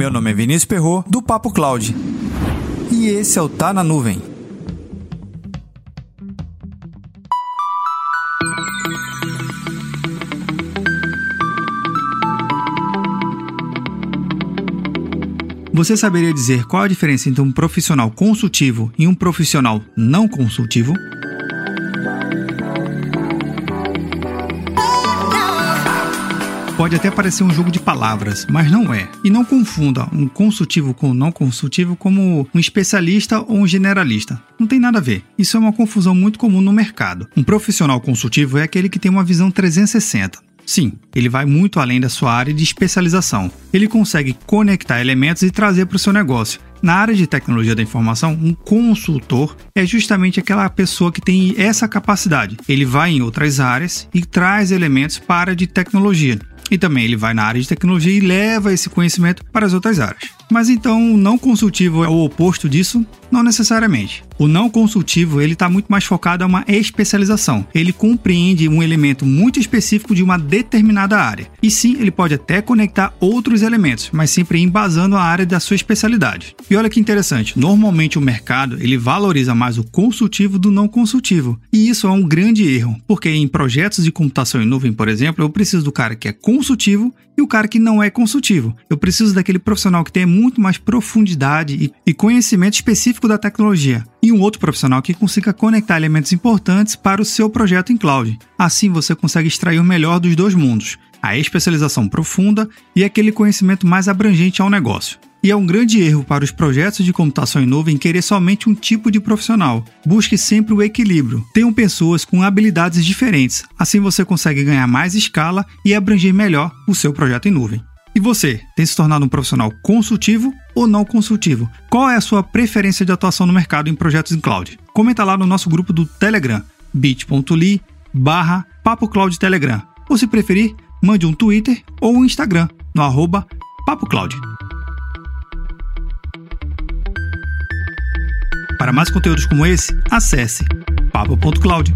Meu nome é Vinícius Perro do Papo Cloud. E esse é o Tá na Nuvem. Você saberia dizer qual a diferença entre um profissional consultivo e um profissional não consultivo? Pode até parecer um jogo de palavras, mas não é. E não confunda um consultivo com um não consultivo como um especialista ou um generalista. Não tem nada a ver. Isso é uma confusão muito comum no mercado. Um profissional consultivo é aquele que tem uma visão 360. Sim, ele vai muito além da sua área de especialização. Ele consegue conectar elementos e trazer para o seu negócio. Na área de tecnologia da informação, um consultor é justamente aquela pessoa que tem essa capacidade. Ele vai em outras áreas e traz elementos para a de tecnologia. E também ele vai na área de tecnologia e leva esse conhecimento para as outras áreas. Mas então, não consultivo é o oposto disso? Não necessariamente. O não consultivo ele está muito mais focado em uma especialização. Ele compreende um elemento muito específico de uma determinada área. E sim, ele pode até conectar outros elementos, mas sempre embasando a área da sua especialidade. E olha que interessante, normalmente o mercado ele valoriza mais o consultivo do não consultivo. E isso é um grande erro, porque em projetos de computação em nuvem, por exemplo, eu preciso do cara que é consultivo e o cara que não é consultivo. Eu preciso daquele profissional que tenha muito mais profundidade e conhecimento específico da tecnologia. E um outro profissional que consiga conectar elementos importantes para o seu projeto em cloud. Assim você consegue extrair o melhor dos dois mundos: a especialização profunda e aquele conhecimento mais abrangente ao negócio. E é um grande erro para os projetos de computação em nuvem querer somente um tipo de profissional. Busque sempre o equilíbrio. Tenham pessoas com habilidades diferentes. Assim você consegue ganhar mais escala e abranger melhor o seu projeto em nuvem. E você, tem se tornado um profissional consultivo ou não consultivo? Qual é a sua preferência de atuação no mercado em projetos em cloud? Comenta lá no nosso grupo do Telegram, bit.ly barra Papo Cloud Telegram. Ou se preferir, mande um Twitter ou um Instagram no arroba Papo Cloud. Para mais conteúdos como esse, acesse papo.cloud.